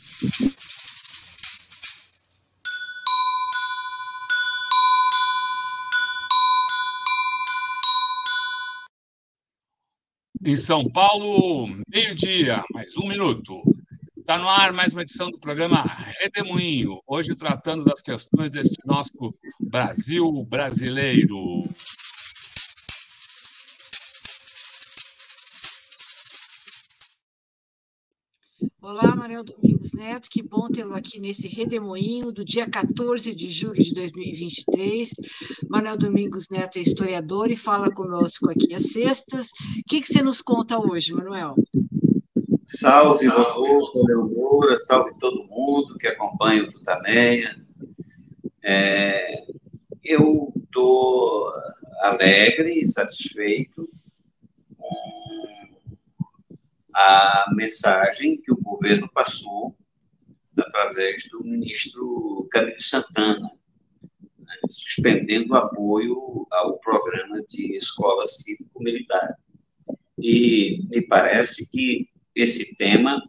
Em São Paulo, meio-dia, mais um minuto. Está no ar mais uma edição do programa Redemoinho, hoje tratando das questões deste nosso Brasil brasileiro. Olá, Manuel Domingos Neto, que bom tê-lo aqui nesse redemoinho do dia 14 de julho de 2023. Manuel Domingos Neto é historiador e fala conosco aqui às sextas. O que, que você nos conta hoje, Manuel? Salve, Rodolfo, Leonora, salve todo mundo que acompanha o Tutameia. É, eu estou alegre e satisfeito a mensagem que o governo passou através do ministro Camilo Santana, né, suspendendo o apoio ao programa de escola cívico-militar. E me parece que esse tema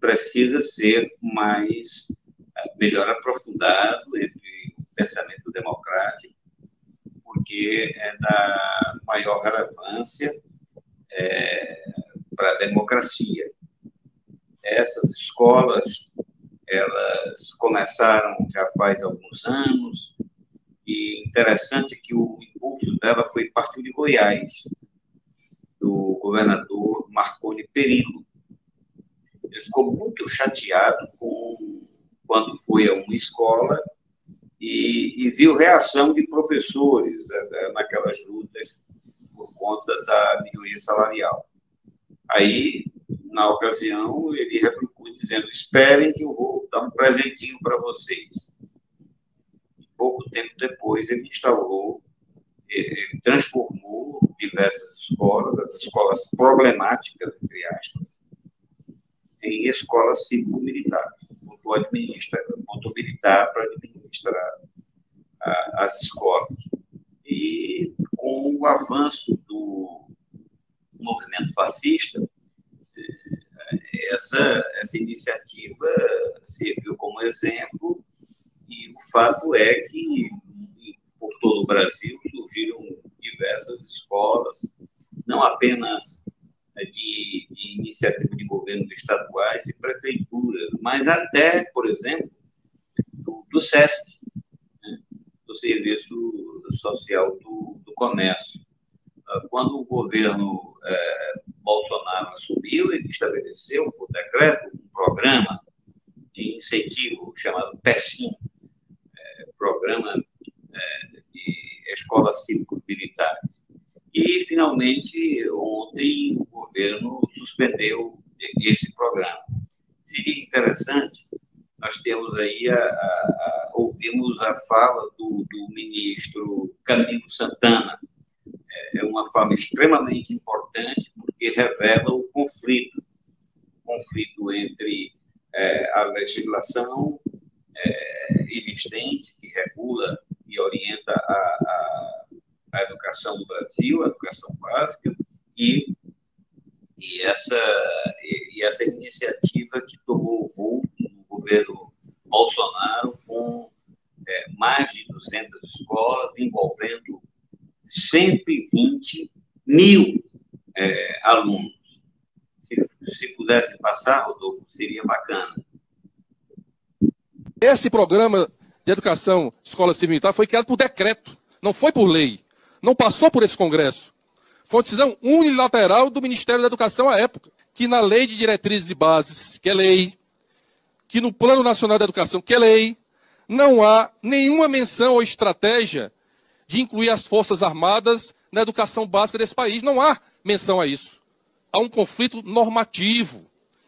precisa ser mais melhor aprofundado entre o pensamento democrático, porque é da maior relevância é, para a democracia. Essas escolas, elas começaram já faz alguns anos, e interessante que o impulso dela foi partir de Goiás, do governador Marconi Perillo. Ele ficou muito chateado com, quando foi a uma escola e, e viu reação de professores né, naquelas lutas por conta da melhoria salarial. Aí, na ocasião, ele replicou dizendo: esperem que eu vou dar um presentinho para vocês. E pouco tempo depois, ele instaurou, ele transformou diversas escolas, as escolas problemáticas, entre aspas, em escolas cívico-militares. Botou, administra, botou militar para administrar a, as escolas. E com o avanço do movimento fascista, essa, essa iniciativa serviu como exemplo, e o fato é que por todo o Brasil surgiram diversas escolas, não apenas de, de iniciativa de governos estaduais e prefeituras, mas até, por exemplo, do, do SESC, né, do Serviço Social do, do Comércio. Ah, quando o governo é, Bolsonaro assumiu, ele estabeleceu, por decreto, um programa de incentivo chamado PECIM, é, Programa é, de Escolas Cívico-Militares. E, finalmente, ontem, o governo suspendeu esse programa. Seria interessante, nós temos aí, a, a, a, ouvimos a fala do, do ministro Camilo Santana, é uma fala extremamente importante porque revela o conflito, conflito entre é, a legislação é, existente que regula e orienta a, a, a, educação do Brasil, a educação básica e e essa e, e essa iniciativa que tomou voo no governo Bolsonaro com é, mais de 200 escolas envolvendo 120 mil é, alunos. Se, se pudesse passar, Rodolfo, seria bacana. Esse programa de educação escola civil militar foi criado por decreto, não foi por lei. Não passou por esse Congresso. Foi uma decisão unilateral do Ministério da Educação à época, que na Lei de Diretrizes e Bases, que é lei, que no Plano Nacional da Educação, que é lei, não há nenhuma menção ou estratégia de incluir as Forças Armadas na educação básica desse país. Não há menção a isso. Há um conflito normativo,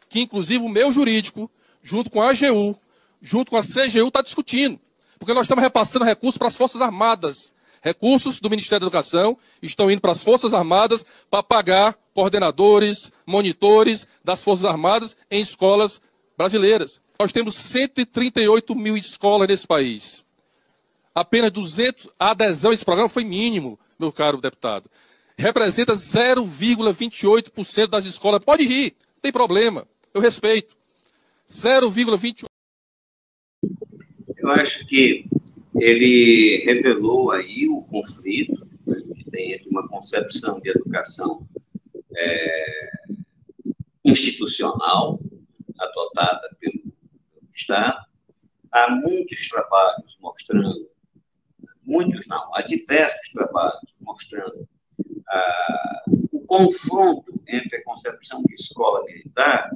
que inclusive o meu jurídico, junto com a AGU, junto com a CGU, está discutindo. Porque nós estamos repassando recursos para as Forças Armadas. Recursos do Ministério da Educação estão indo para as Forças Armadas para pagar coordenadores, monitores das Forças Armadas em escolas brasileiras. Nós temos 138 mil escolas nesse país apenas 200, a adesão a esse programa foi mínimo, meu caro deputado. Representa 0,28% das escolas. Pode rir, não tem problema, eu respeito. 0,28. Eu acho que ele revelou aí o conflito né, que tem entre uma concepção de educação é, institucional adotada pelo Estado. Há muitos trabalhos mostrando, muitos não, há diversos trabalhos mostrando o confronto entre a concepção de escola militar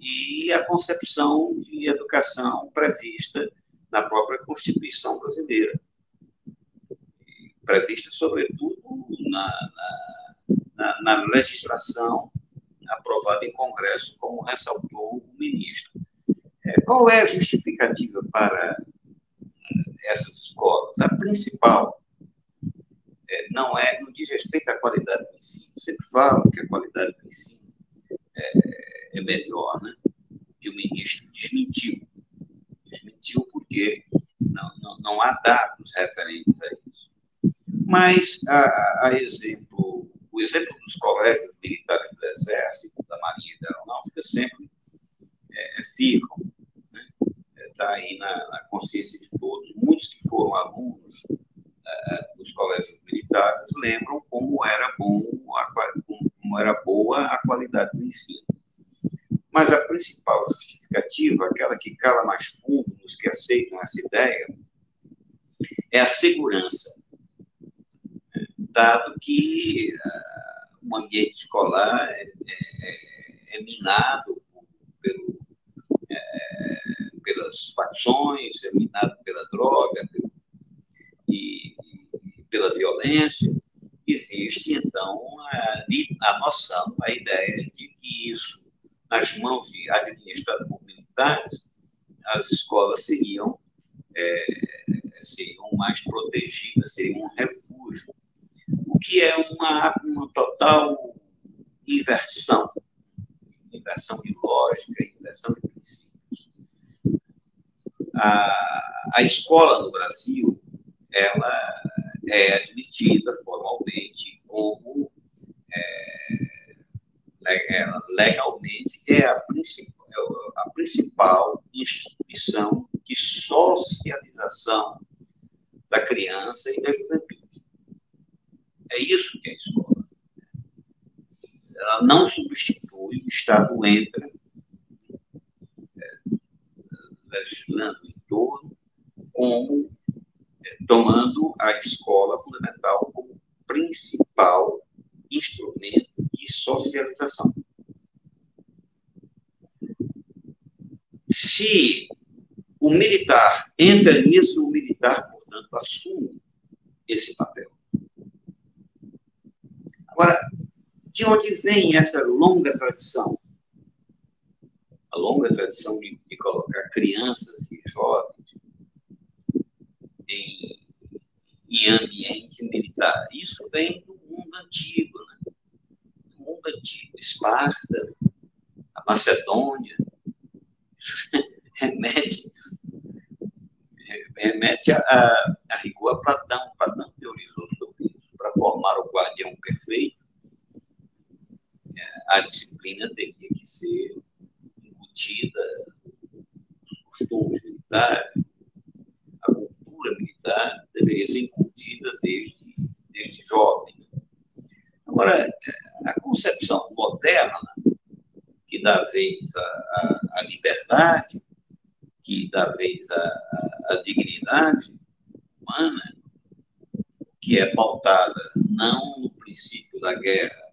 e a concepção de educação prevista na própria Constituição brasileira. Prevista, sobretudo, na, na, na legislação aprovada em Congresso, como ressaltou o ministro. É, qual é a justificativa para essas escolas? A principal é, não é, não diz respeito à qualidade do ensino. Sempre falo que a qualidade do ensino é, é melhor, né? Que o ministro desmentiu. Desmentiu porque não, não, não há dados referentes a isso. Mas, a, a exemplo, o exemplo dos colégios militares do Exército, da Marinha e da Aeronáutica sempre é, ficam, está né? É, tá aí na, na, consciência de todos. Muitos que foram alunos é, dos colégios lembram como era bom, como era boa a qualidade do ensino. Mas a principal justificativa, aquela que cala mais fundo nos que aceitam essa ideia, é a segurança. Dado que uh, o ambiente escolar é, é, é minado pelo, é, pelas facções, é minado pela droga violência, existe, então, a, a noção, a ideia de que isso nas mãos de administrados por militares, as escolas seriam, é, seriam mais protegidas, seriam um refúgio, o que é uma, uma total inversão, inversão de lógica, inversão de princípios. A, a escola no Brasil, ela é admitida formalmente como é, é, legalmente, é a, principal, é a principal instituição de socialização da criança e da juventude. É isso que é a escola. Ela não substitui, o Estado entra é, legislando em torno, como tomando a escola fundamental como principal instrumento de socialização. Se o militar entra nisso, o militar, portanto, assume esse papel. Agora, de onde vem essa longa tradição? A longa tradição de, de colocar crianças e jovens em, em ambiente militar. Isso vem do mundo antigo, né? Do mundo antigo. Esparta, a Macedônia, remete, remete a, a, a rigor a Platão. Platão teorizou sobre isso. Para formar o guardião perfeito, é, a disciplina teria que ser incutida, os costumes militares, a cultura militar deveria ser incutida desde, desde jovem. Agora, a concepção moderna, que dá vez à, liberdade, que dá vez à, à dignidade humana, que é pautada não no princípio da guerra,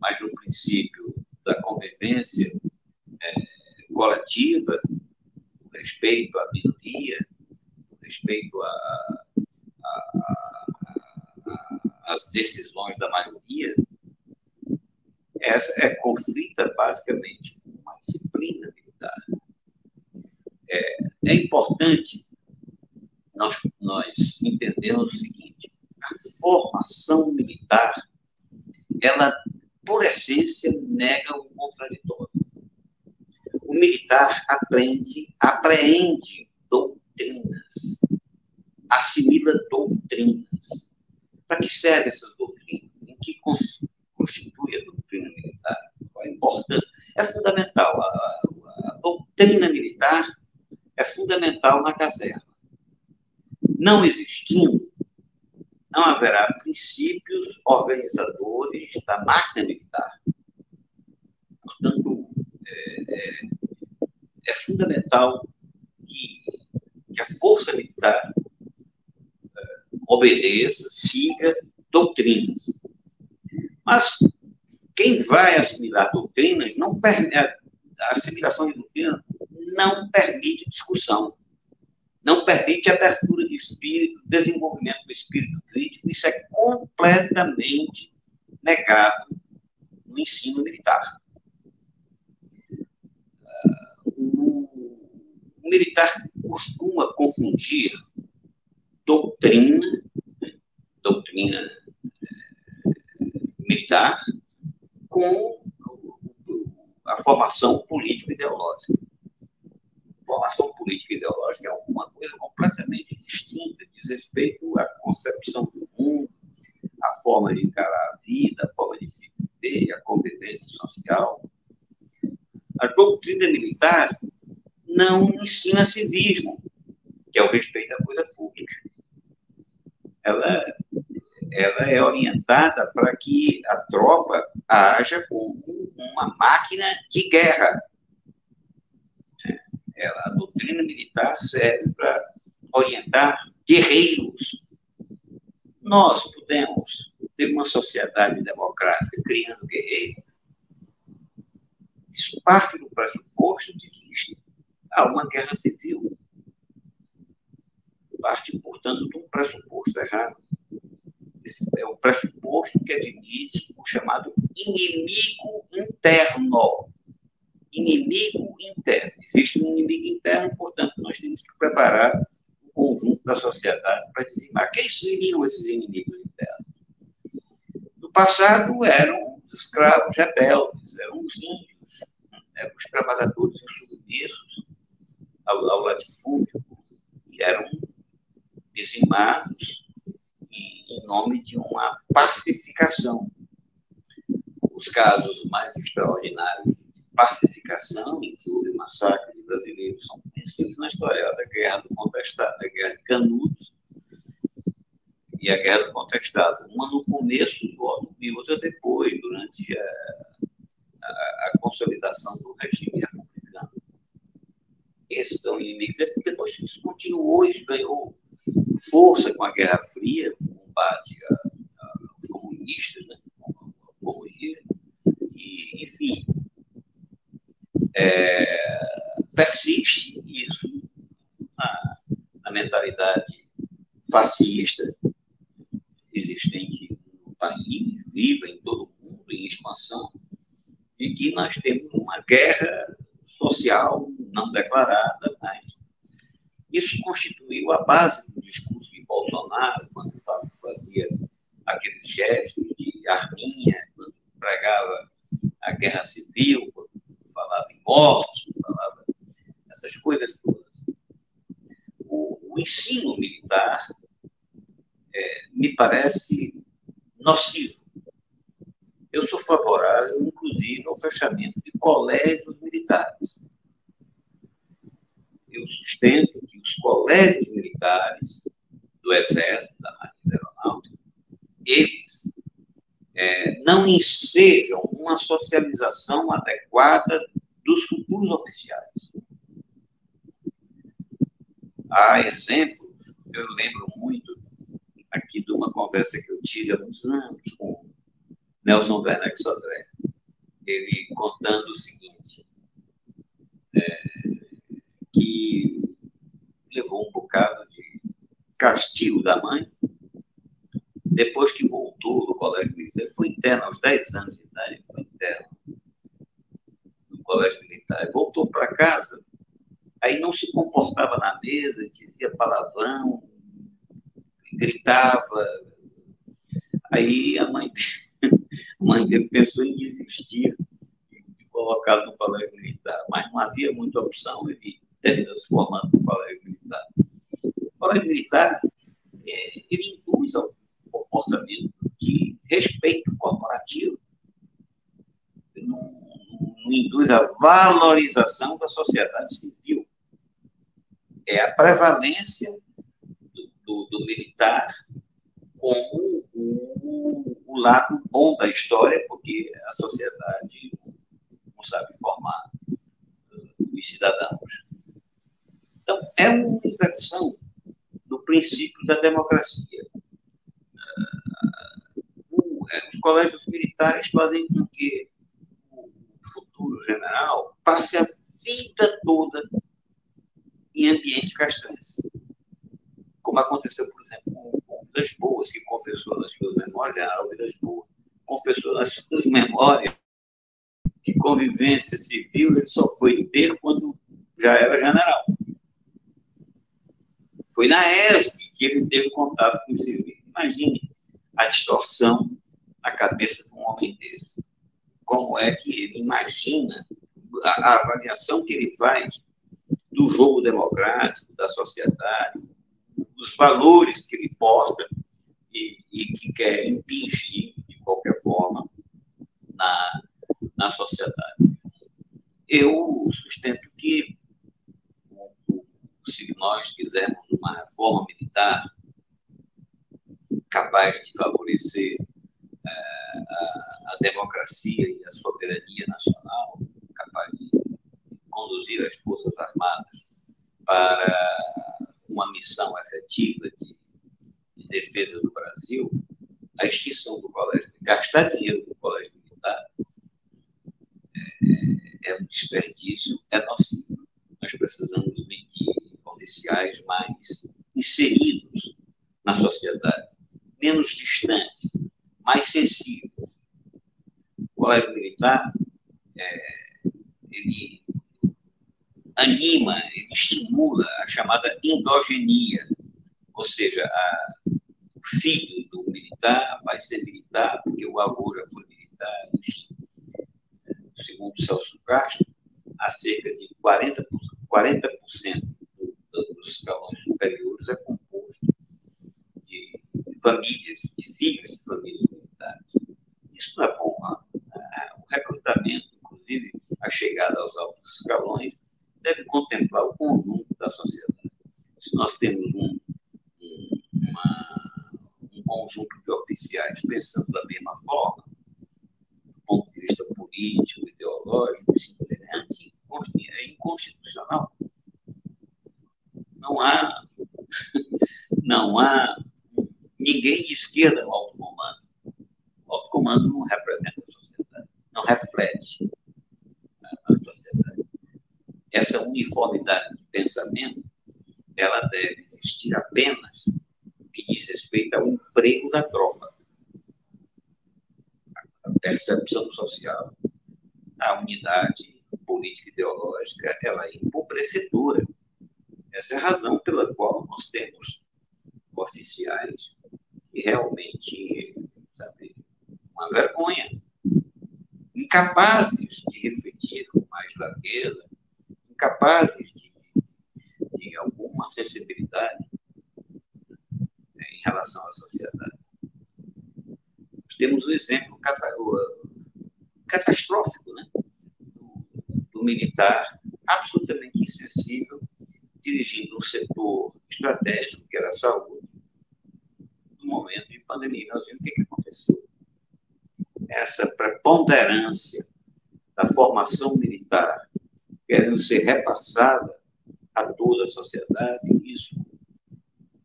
mas no princípio da convivência é, coletiva, o respeito à minoria, o respeito às decisões da maioria, essa é conflita basicamente com uma disciplina militar. É, é importante nós, nós entendermos o seguinte: a formação militar, ela, por essência, nega o contraditório. O militar aprende, apreende doutrinas, assimila doutrinas. Para que servem essas doutrinas? Em que constitui a doutrina militar? Qual a importância? É fundamental. A, a doutrina militar fundamental na caserna. Não existindo, não haverá princípios organizadores da máquina militar. Portanto, é, é, é fundamental que, que, a força militar é, obedeça, siga doutrinas. Mas quem vai assimilar doutrinas não permite, a assimilação de doutrinas não permite discussão, não permite abertura de espírito, desenvolvimento do espírito crítico, isso é completamente negado no ensino militar. O militar costuma confundir doutrina, doutrina eh, militar, com a formação político-ideológica. Formação político-ideológica é alguma coisa completamente distinta, diz respeito à concepção do mundo, à forma de encarar a vida, à forma de se viver, à convivência social. A doutrina militar não ensina civismo, que é o respeito à coisa. Ela, ela é orientada para que a tropa haja como uma máquina de guerra. Ela, a doutrina militar serve para orientar guerreiros. Nós podemos ter uma sociedade democrática criando guerreiros. Isso parte do pressuposto de que há uma guerra civil. Parte, portanto, de um pressuposto errado. Esse é o pressuposto que admite o chamado inimigo interno. Inimigo interno. Existe um inimigo interno, portanto, nós temos que preparar o conjunto da sociedade para dizimar. Quem seriam esses inimigos internos? No passado eram os escravos rebeldes, eram os índios, eram os trabalhadores insubmissos ao, ao latifúndio, e eram dizimados em nome de uma pacificação. Os casos mais extraordinários de pacificação, inclusive o massacre de brasileiros, são conhecidos na história da Guerra do Contestado, a Guerra de Canudos e a Guerra do Contestado. Uma no começo e outra depois, durante a, a, a consolidação do regime republicano. Esses são inimigos. Depois isso continuou, isso ganhou força com a Guerra Fria, combate aos comunistas, né? e, enfim, é, persiste isso na, na, mentalidade fascista existente no país, viva em todo o mundo, em expansão, e que nós temos uma guerra social não declarada, mas isso constituiu a base Bolsonaro, quando fazia aqueles gestos de arminha, quando pregava a guerra civil, quando falava em morte, falava essas coisas todas. O, o ensino militar é, me parece nocivo. Eu sou favorável, inclusive, ao fechamento de colégios militares. Eu sustento que os colégios militares do Exército, da Marinha Aeronáutica, eles é, não ensejam uma socialização adequada dos futuros oficiais. Há exemplos, eu lembro muito aqui de uma conversa que eu tive há uns anos com Nelson Werneck Sodré, ele contando o seguinte, é, que levou um bocado de castigo da mãe. Depois que voltou do colégio militar, foi interno aos 10 anos de idade, foi interno no colégio militar, voltou para casa, aí não se comportava na mesa, dizia palavrão, gritava. Aí a mãe, a mãe dele pensou em desistir de colocá-lo no colégio militar, mas não havia muita opção, ele terminou se formando no colégio militar, é, ele induz ao comportamento de respeito corporativo, não, não induz a valorização da sociedade civil. é a prevalência do, do, do militar como o, o, lado bom da história, porque a sociedade não sabe formar os cidadãos. Então, é uma inversão princípio da democracia. É, os colégios militares fazem com que o futuro general passe a vida toda em ambiente castrense. Como aconteceu, por exemplo, com, com Vilas Boas, que confessou nas suas memórias, general Vilas Boas, confessou nas suas memórias que convivência civil ele só foi ter quando já era general. Foi na ESC que ele teve contato com o civil. Imagine a distorção na cabeça de um homem desse. Como é que ele imagina a, a avaliação que ele faz do jogo democrático, da sociedade, dos valores que ele posta e, e que quer impingir, de qualquer forma, na, na sociedade. Eu sustento que, se nós quisermos uma reforma militar capaz de favorecer é, a, a democracia e a soberania nacional, capaz de conduzir as Forças Armadas para uma missão efetiva de, de defesa do Brasil, a extinção do colégio, gastar dinheiro do colégio militar é, é um desperdício, é nocivo. Nós precisamos de oficiais mais inseridos na sociedade, menos distantes, mais sensíveis. O colégio militar, é, ele anima, ele estimula a chamada endogenia, ou seja, a, o filho do militar vai ser militar porque o avô já foi militar, segundo Celso Castro, há cerca de 40%, 40 escalões superiores é composto de famílias, de filhos de famílias militares. Isso não é bom. Não? O recrutamento, inclusive a chegada aos altos escalões, deve contemplar o conjunto da sociedade. Se nós temos um, um, uma, um conjunto de oficiais pensando da mesma forma, do ponto de vista político, ideológico, é, é inconstitucional. Não há, não há ninguém de esquerda no alto comando. O alto comando não representa a sociedade, não reflete essa uniformidade de pensamento, ela deve existir apenas no que diz respeito ao emprego da tropa. A percepção social, a unidade política ideológica, ela é empobrecedora. Essa é a razão pela qual nós temos oficiais que realmente, sabe, uma vergonha, incapazes de refletir com mais largueza, incapazes de, de, de alguma sensibilidade né, em relação à sociedade. Nós temos um exemplo catastrófico né, do, do militar absolutamente insensível dirigindo um setor estratégico que era a saúde no momento de pandemia. Nós vimos o que, que aconteceu. Essa preponderância da formação militar querendo ser repassada a toda a sociedade, isso,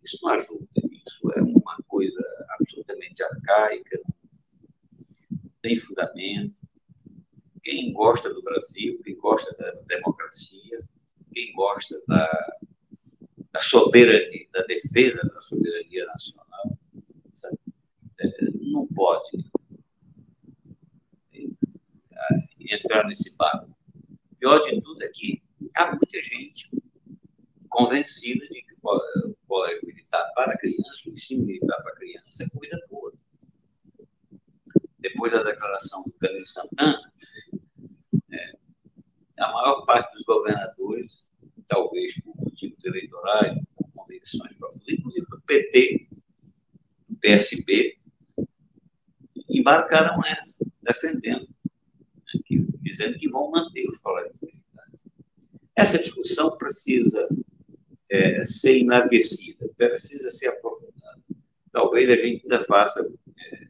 isso não ajuda. Isso é uma coisa absolutamente arcaica, tem fundamento. Quem gosta do Brasil, quem gosta da democracia, quem gosta da, da soberania, da defesa da soberania nacional, sabe? É, não pode é, entrar nesse barco pior de tudo é que há muita gente convencida de que o colégio militar para criança, o ensino militar para criança é coisa boa. Depois da declaração do Camilo Santana, é, a maior parte dos governadores, talvez por motivos eleitorais, por convicções profundas, inclusive do PT, do PSB, embarcaram essa, defendendo que, dizendo que vão manter os colégios militares. Essa discussão precisa é, ser enlarguecida, precisa ser aprofundada. Talvez a gente ainda faça, é,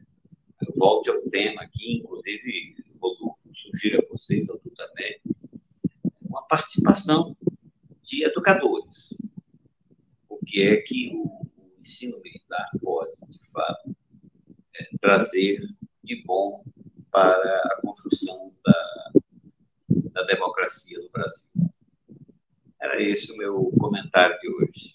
volte ao tema aqui, inclusive, Rodolfo, sugiro a vocês, Rodolfo também, participação de educadores. O que é que o, ensino militar pode, de fato, é, trazer de bom para a construção da, da democracia no Brasil. Era esse o meu comentário de hoje.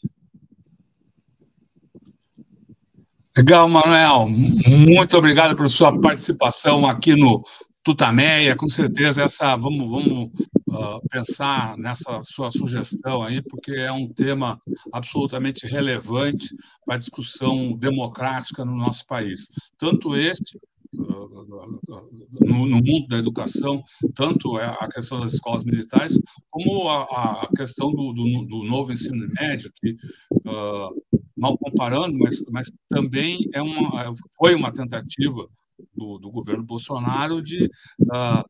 Legal, Manuel. Muito obrigado por sua participação aqui no Tutameia. Com certeza, essa vamos, vamos uh, pensar nessa sua sugestão aí, porque é um tema absolutamente relevante para a discussão democrática no nosso país. Tanto este no, no, mundo da educação, tanto é a questão das escolas militares, como a, a questão do, do, do, novo ensino médio, que, uh, mal comparando, mas, mas também é uma, foi uma tentativa do, do governo Bolsonaro de uh,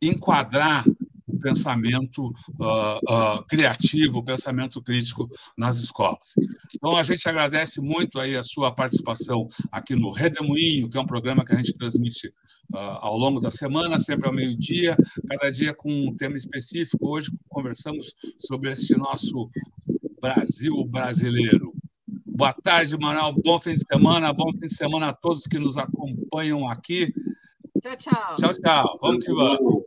enquadrar o pensamento uh, uh, criativo, o pensamento crítico nas escolas. Então, a gente agradece muito aí a sua participação aqui no Redemoinho, que é um programa que a gente transmite uh, ao longo da semana, sempre ao meio-dia, cada dia com um tema específico. Hoje conversamos sobre esse nosso Brasil brasileiro. Boa tarde, Manuel. Bom fim de semana. Bom fim de semana a todos que nos acompanham aqui. Tchau, tchau. Tchau, tchau. Vamos que vamos.